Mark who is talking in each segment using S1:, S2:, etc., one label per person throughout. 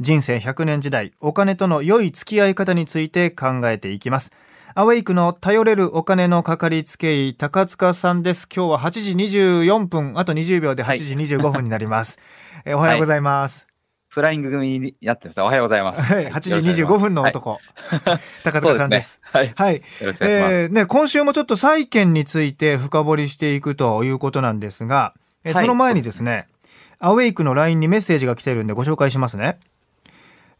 S1: 人生100年時代、お金との良い付き合い方について考えていきます。アウェイクの頼れるお金のかかりつけ医、高塚さんです。今日は8時24分、あと20秒で8時25分になります。えおはようございます。
S2: フライング組にやってます。おはようございます。
S1: はい、8時25分の男、高塚さんです。
S2: はい。
S1: はい。
S2: よろしくお願いします。
S1: えーね、今週もちょっと債券について深掘りしていくということなんですが、その前にですね、アウェイクの LINE にメッセージが来てるんでご紹介しますね。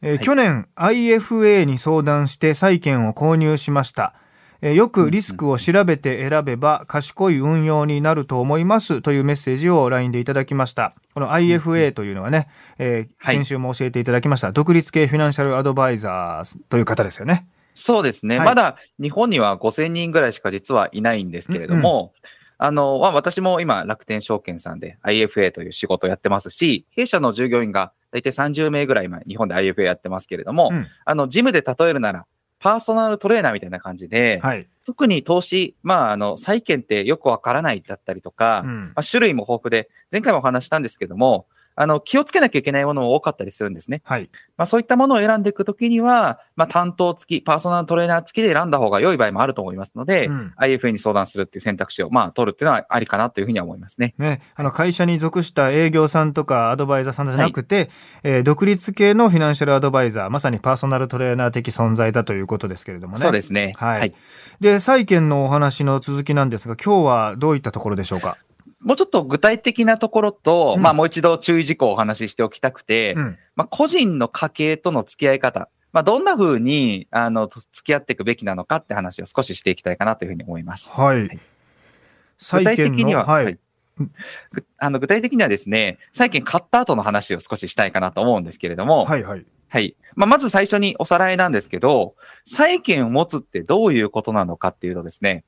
S1: えー
S2: い
S1: 去年 IFA に相談して債券を購入しました。えーよくリスクを調べて選べば賢い運用になると思いますというメッセージを LINE でいただきました。この IFA というのはね、えー
S2: はい
S1: 先週も教えていただきました、独立系フィナンシャルアドバイザーという方ですよね。
S2: そうですね。
S1: はい
S2: まだ日本には5000人ぐらいしか実はいないんですけれども、あの、まあ私も今楽天証券さんで IFA という仕事をやってますし、弊社の従業員が大体30名ぐらい今日本で IFA やってますけれども、
S1: うん
S2: あの、ジムで例えるなら、パーソナルトレーナーみたいな感じで、
S1: はい。
S2: 特に投資、まあ、あの、債券ってよくわからないだったりとか、
S1: うん
S2: まあ、種類も豊富で、前回もお話ししたんですけども、あの、気をつけなきゃいけないものも多かったりするんですね。
S1: はい。
S2: まあ、そういったものを選んでいくときには、まあ、担当付き、パーソナルトレーナー付きで選んだ方が良い場合もあると思いますので、
S1: うん
S2: IFA に相談するっていう選択肢を、まあ、取るっていうのはありかなというふうには思いますね。
S1: ね、あの会社に属した営業さんとかアドバイザーさんじゃなくて、えー独立系のフィナンシャルアドバイザーまさにパーソナルトレーナー的存在だということですけれどもね。
S2: そうですね。
S1: はいで債券のお話の続きなんですが今日はどういったところでしょうか？
S2: もうちょっと具体的なところと、
S1: うん
S2: まあ、もう一度注意事項をお話ししておきたくて、
S1: うん
S2: まあ、個人の家計との付き合い方、まあ、どんな風に、あの、と付き合っていくべきなのかって話を少ししていきたいかなというふうに思います。
S1: はい。債
S2: 具体的には、
S1: はい、
S2: はいぐあの具体的にはですね、債券買った後の話を少ししたいかなと思うんですけれども、
S1: はいはい
S2: はい。まあ、まず最初におさらいなんですけど、債券を持つってどういうことなのかっていうとですね、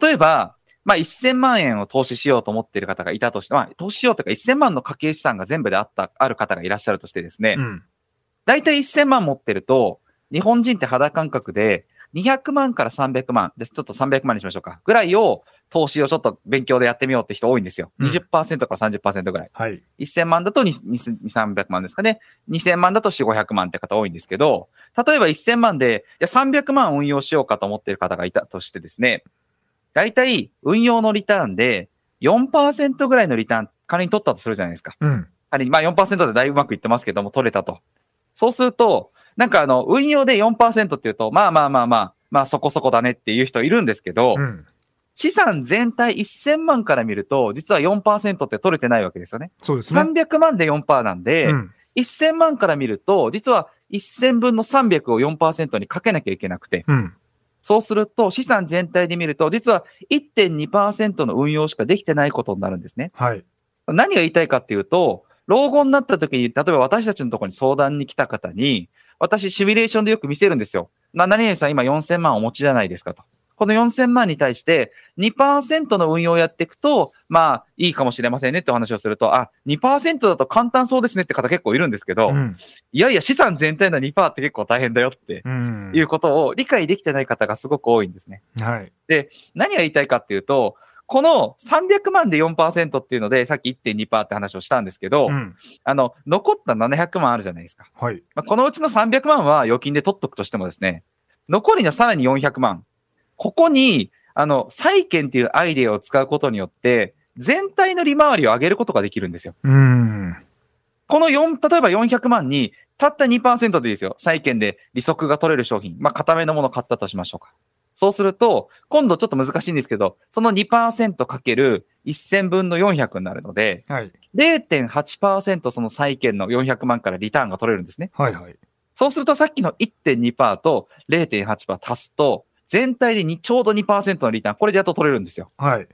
S2: 例えば、まあ、1000万円を投資しようと思っている方がいたとして、まあ、投資しようというか1000万の家計資産が全部であった、ある方がいらっしゃるとしてですね、
S1: うん
S2: 大体1000万持ってると、日本人って肌感覚で、200万から300万です。ちょっと300万にしましょうか。ぐらいを、投資をちょっと勉強でやってみようって人多いんですよ。
S1: うん
S2: 20%から30%ぐらい。
S1: はい
S2: 1000万だと2 2 300万ですかね。2000万だと4、500万って方多いんですけど、例えば1000万で、いや300万運用しようかと思っている方がいたとしてですね、大体運用のリターンで4%ぐらいのリターン仮に取ったとするじゃないですか。
S1: うん
S2: 仮に、まあ4%でだいぶうまくいってますけども、取れたと。そうすると、なんかあの、運用で4%っていうと、まあまあまあまあ、まあそこそこだねっていう人いるんですけど、
S1: うん
S2: 資産全体1000万から見ると、実は4%って取れてないわけですよね。
S1: そうですね。
S2: 300万で4%なんで、
S1: うん
S2: 1000万から見ると、実は1000分の300を4%にかけなきゃいけなくて、
S1: うん
S2: そうすると資産全体で見ると、実は1.2%の運用しかできてないことになるんですね。
S1: はい
S2: 何が言いたいかっていうと、老後になった時に、例えば私たちのところに相談に来た方に、私シミュレーションでよく見せるんですよ。な、何々さん今4000万お持ちじゃないですかと。この4000万に対して2%の運用をやっていくと、まあいいかもしれませんねってお話をすると、あ、2%だと簡単そうですねって方結構いるんですけど、
S1: うん
S2: いやいや資産全体の2%って結構大変だよって
S1: うん
S2: いうことを理解できてない方がすごく多いんですね。
S1: はい
S2: 何が言いたいかっていうと、この300万で4%っていうので、さっき1.2%って話をしたんですけど、
S1: うん
S2: あの、残った700万あるじゃないですか。
S1: はい
S2: まあ、このうちの300万は預金で取っとくとしてもですね、残りのさらに400万。ここに、あの、債券っていうアイデアを使うことによって、全体の利回りを上げることができるんですよ。
S1: うん
S2: この4、例えば400万に、たった2%でいいですよ。債券で利息が取れる商品。まあ、固めのものを買ったとしましょうか。そうすると、今度ちょっと難しいんですけど、その2%かける1000分の400になるので、
S1: はい
S2: 0.8%その債券の400万からリターンが取れるんですね。
S1: はいはい
S2: そうするとさっきの1.2%と0.8%足すと、全体でにちょうど2%のリターン、これでやっと取れるんですよ。
S1: はい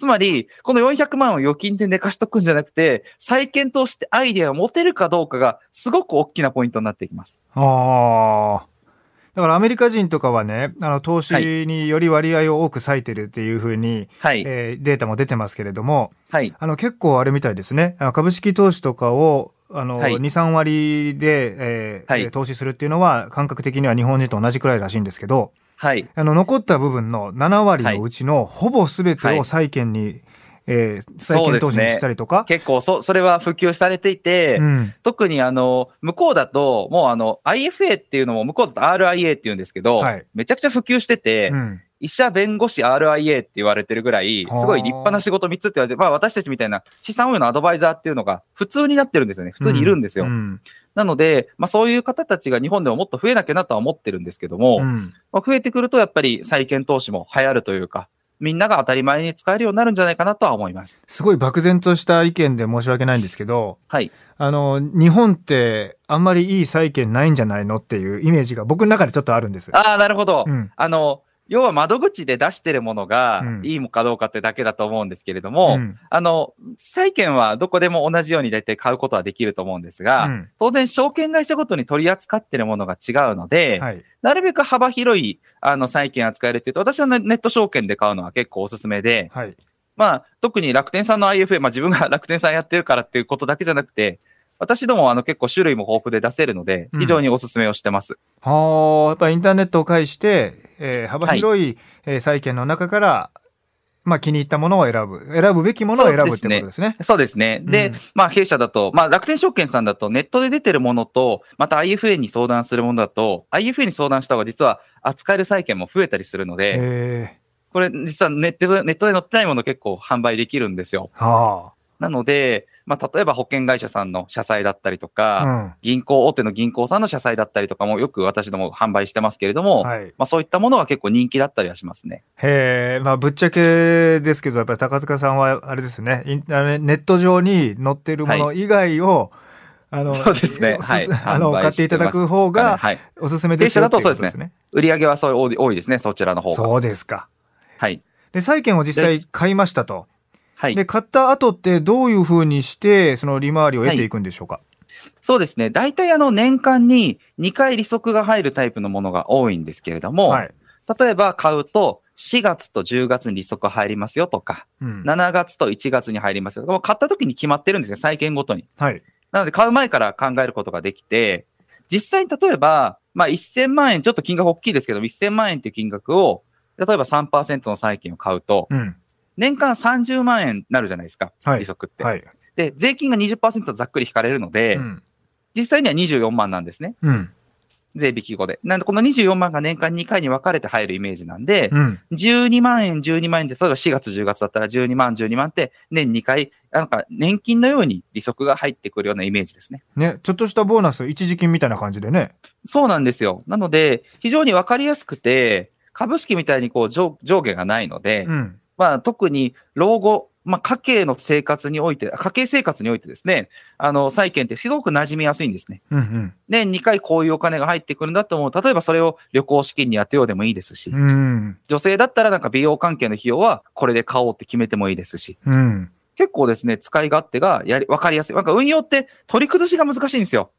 S2: つまり、この400万を預金で寝かしとくんじゃなくて、債券としてアイデアを持てるかどうかが、すごく大きなポイントになっていきます。
S1: ああ。だからアメリカ人とかはね、あの投資により割合を多く割いてるっていうふうに、
S2: はい。
S1: えーデータも出てますけれども、
S2: はい。
S1: あの結構あれみたいですね。株式投資とかをあの、
S2: はい
S1: 2、3割で、えー
S2: はい
S1: えー投資するっていうのは感覚的には日本人と同じくらいらしいんですけど、
S2: はい。
S1: あの残った部分の7割のうちのほぼ全て
S2: はい
S1: を債券に、えー債券投資にしたりとか？
S2: 結構そ、それは普及されていて、
S1: うん。
S2: 特にあの、向こうだと、もうあの、IFA っていうのも、向こうだと RIA っていうんですけど、
S1: はい
S2: めちゃくちゃ普及してて、
S1: うん。
S2: 医者、弁護士、RIA って言われてるぐらい、
S1: はあ
S2: すごい立派な仕事3つって言われて、まあ私たちみたいな資産運用のアドバイザーっていうのが普通になってるんですよね。普通にいるんですよ。
S1: うん。
S2: なので、まあそういう方たちが日本でももっと増えなきゃなとは思ってるんですけども、
S1: うん。
S2: まあ、増えてくるとやっぱり債券投資も流行るというか、みんなが当たり前に使えるようになるんじゃないかなとは思います。
S1: すごい漠然とした意見で申し訳ないんですけど、
S2: はい。
S1: あの、日本ってあんまりいい債券ないんじゃないのっていうイメージが僕の中でちょっとあるんです。
S2: ああ、なるほど。
S1: うん。
S2: あの、要は窓口で出してるものが
S1: うん
S2: いいかどうかってだけだと思うんですけれども、
S1: うん
S2: あの、債券はどこでも同じように大体買うことはできると思うんですが、
S1: うん
S2: 当然証券会社ごとに取り扱ってるものが違うので、
S1: はい。
S2: なるべく幅広いあの債券扱えるっていうと、私はねネット証券で買うのは結構おすすめで、
S1: はい。
S2: まあ、特に楽天さんの IFA、まあ自分が楽天さんやってるからっていうことだけじゃなくて、私どもあの結構種類も豊富で出せるので、非常におすすめをしてます。
S1: はあ、やっぱりインターネットを介して、えー幅広い、えー債券の中から、まあ気に入ったものを選ぶ。選ぶべきものを選ぶってことですね。
S2: そうですね。で、
S1: うん
S2: まあ弊社だと、まあ楽天証券さんだとネットで出てるものと、また IFA に相談するものだと、IFA に相談した方が実は扱える債券も増えたりするので、
S1: え
S2: これ実はネットでネットで載ってないもの結構販売できるんですよ。
S1: ー、は
S2: なので、まあ例えば保険会社さんの社債だったりとか、
S1: あ。
S2: 銀行、大手の銀行さんの社債だったりとかもよく私ども販売してますけれども、
S1: うん。はい。
S2: まあそういったものは結構人気だったりはしますね。
S1: へえ、まあぶっちゃけですけど、やっぱり高塚さんはあれですね、ネット上に載ってるもの以外を、あの、
S2: そうですねはい
S1: あの、買っていただく方が
S2: はい。
S1: おすすめですよ
S2: 弊社だとそうですね。売り上げはそう多い多いですね、そちらの方が。
S1: そうですか。
S2: はい。
S1: で、債券を実際買いましたと。
S2: はい。
S1: で、買った後ってどういうふうにして、その利回りを得ていくんでしょうか？
S2: そうですね。大体あの年間に2回利息が入るタイプのものが多いんですけれども、
S1: はい。
S2: 例えば買うと4月と10月に利息入りますよとか、
S1: うん。
S2: 7月と1月に入りますよとか、もう買った時に決まってるんですね、債券ごとに。
S1: はい。
S2: なので買う前から考えることができて、実際に例えば、まあ1000万円、ちょっと金額大きいですけど、1000万円っていう金額を、例えば3%の債券を買うと、
S1: うん。
S2: 年間30万円になるじゃないですか、
S1: はい
S2: 利息って。
S1: はい。
S2: で、税金が20%ざっくり引かれるので、
S1: うん。
S2: 実際には24万なんですね。
S1: うん。
S2: 税引き後で。なんで、この24万が年間2回に分かれて入るイメージなんで、
S1: うん。
S2: 12万円、12万円で、例えば4月、10月だったら12万、12万って年2回、なんか年金のように利息が入ってくるようなイメージですね。
S1: ね、ちょっとしたボーナス、一時金みたいな感じでね。
S2: そうなんですよ。なので、非常に分かりやすくて、株式みたいにこう上上下がないので、
S1: うん。
S2: まあ特に老後、まあ家計の生活において、家計生活においてですね、あの、債券ってすごく馴染みやすいんですね。
S1: うん
S2: 年2回こういうお金が入ってくるんだと思う。例えばそれを旅行資金に当てようでもいいですし、
S1: うん。うん。
S2: 女性だったらなんか美容関係の費用はこれで買おうって決めてもいいですし、
S1: うん。
S2: 結構ですね、使い勝手がやり、わかりやすい。なんか運用って取り崩しが難しいんですよ。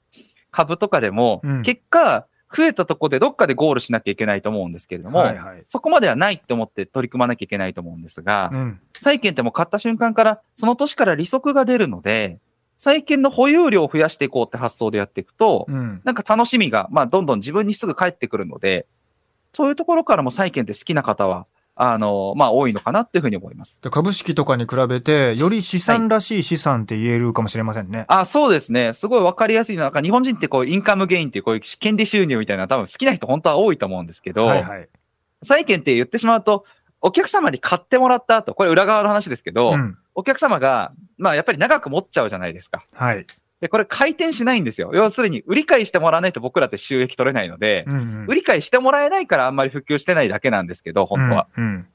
S2: 株とかでも、
S1: うん
S2: 結果、増えたとこでどっかでゴールしなきゃいけないと思うんですけれども、
S1: はいはい。
S2: そこまではないって思って取り組まなきゃいけないと思うんですが、
S1: うん。
S2: 債券ってもう買った瞬間から、その年から利息が出るので、債券の保有量を増やしていこうって発想でやっていくと、
S1: うん。
S2: なんか楽しみが、まあ、どんどん自分にすぐ返ってくるので、そういうところからも債券って好きな方は、あの、まあ、多いのかなっていうふうに思います。
S1: で株式とかに比べて、より資産らしい資産って言えるかもしれませんね。
S2: あ、そうですね。すごいわかりやすいのはなんか日本人ってこう、インカムゲインっていうこういう権利収入みたいな多分好きな人本当は多いと思うんですけど、
S1: はいはい。
S2: 債券って言ってしまうと、お客様に買ってもらった後、これ裏側の話ですけど、
S1: うん。
S2: お客様が、まあやっぱり長く持っちゃうじゃないですか。
S1: はい。
S2: で、これ回転しないんですよ。要するに、売り買いしてもらわないと僕らって収益取れないので、
S1: うんうん。
S2: 売り買いしてもらえないからあんまり普及してないだけなんですけど、本当は。
S1: うん。うん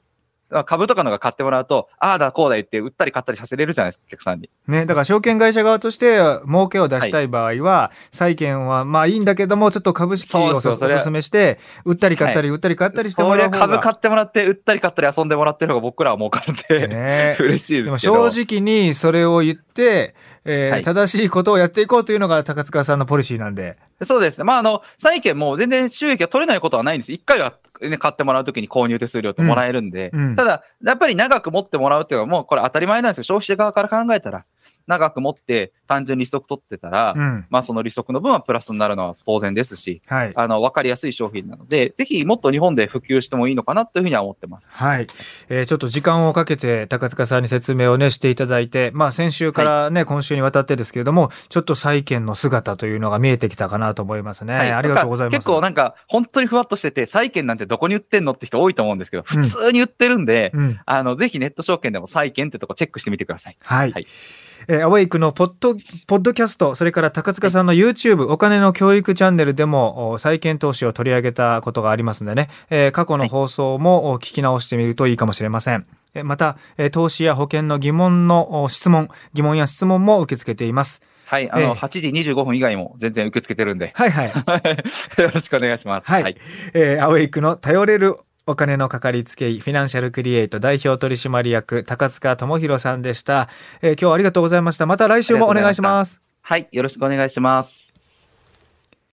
S2: 株とかのが買ってもらうと、ああだこうだ言って売ったり買ったりさせれるじゃないですか、お客さんに。
S1: ね、だから証券会社側として儲けを出したい場合は、債券はまあいいんだけども、ちょっと株式をお
S2: すよそれは
S1: 勧めして、売ったり買ったり、売ったり買ったりしてもらう方が。
S2: ゃ株買ってもらって、売ったり買ったり遊んでもらってる方が僕らは儲かるんで、
S1: ね
S2: 嬉しい
S1: でも
S2: ですけど。
S1: 正直にそれを言って、えー
S2: はい
S1: 正しいことをやっていこうというのが高塚さんのポリシーなんで。
S2: そうですね。まあ、あの、債券も全然収益が取れないことはないんです。一回は、ね、買ってもらうときに購入手数料ってもらえるんで、
S1: うんうん
S2: ただ、やっぱり長く持ってもらうっていうのはもうこれ当たり前なんですよ。消費者側から考えたら。長く持って単純に利息取ってたら、
S1: うん。
S2: まあその利息の分はプラスになるのは当然ですし、
S1: はい。
S2: あの、わかりやすい商品なので、ぜひもっと日本で普及してもいいのかなというふうには思ってます。
S1: はい、えーちょっと時間をかけて高塚さんに説明をねしていただいて、まあ先週からね、今週にわたってですけれども、ちょっと債券の姿というのが見えてきたかなと思いますね。
S2: はい
S1: ありがとうございます。
S2: 結構なんか、本当にふわっとしてて、債券なんてどこに売ってんのって人多いと思うんですけど、
S1: うん
S2: 普通に売ってるんで、
S1: うん。
S2: あの、ぜひネット証券でも債券ってとこチェックしてみてください。
S1: はい。
S2: はい
S1: えーアウェイクのポッド、ポッドキャスト、それから高塚さんの YouTube、お金の教育チャンネルでも、お債券投資を取り上げたことがありますのでね、えー過去の放送もお聞き直してみるといいかもしれません。えーまた、えー投資や保険の疑問のお質問、疑問や質問も受け付けています。
S2: はい。あ
S1: ええ
S2: の、8時25分以外も全然受け付けてるんで、
S1: はいはい。
S2: よろしくお願いします。
S1: はいえーアウェイクの頼れるお金のかかりつけ医、フィナンシャルクリエイト代表取締役、高塚智博さんでした。えー今日はありがとうございました。また来週もお願いします。
S2: はい。よろしくお願いします。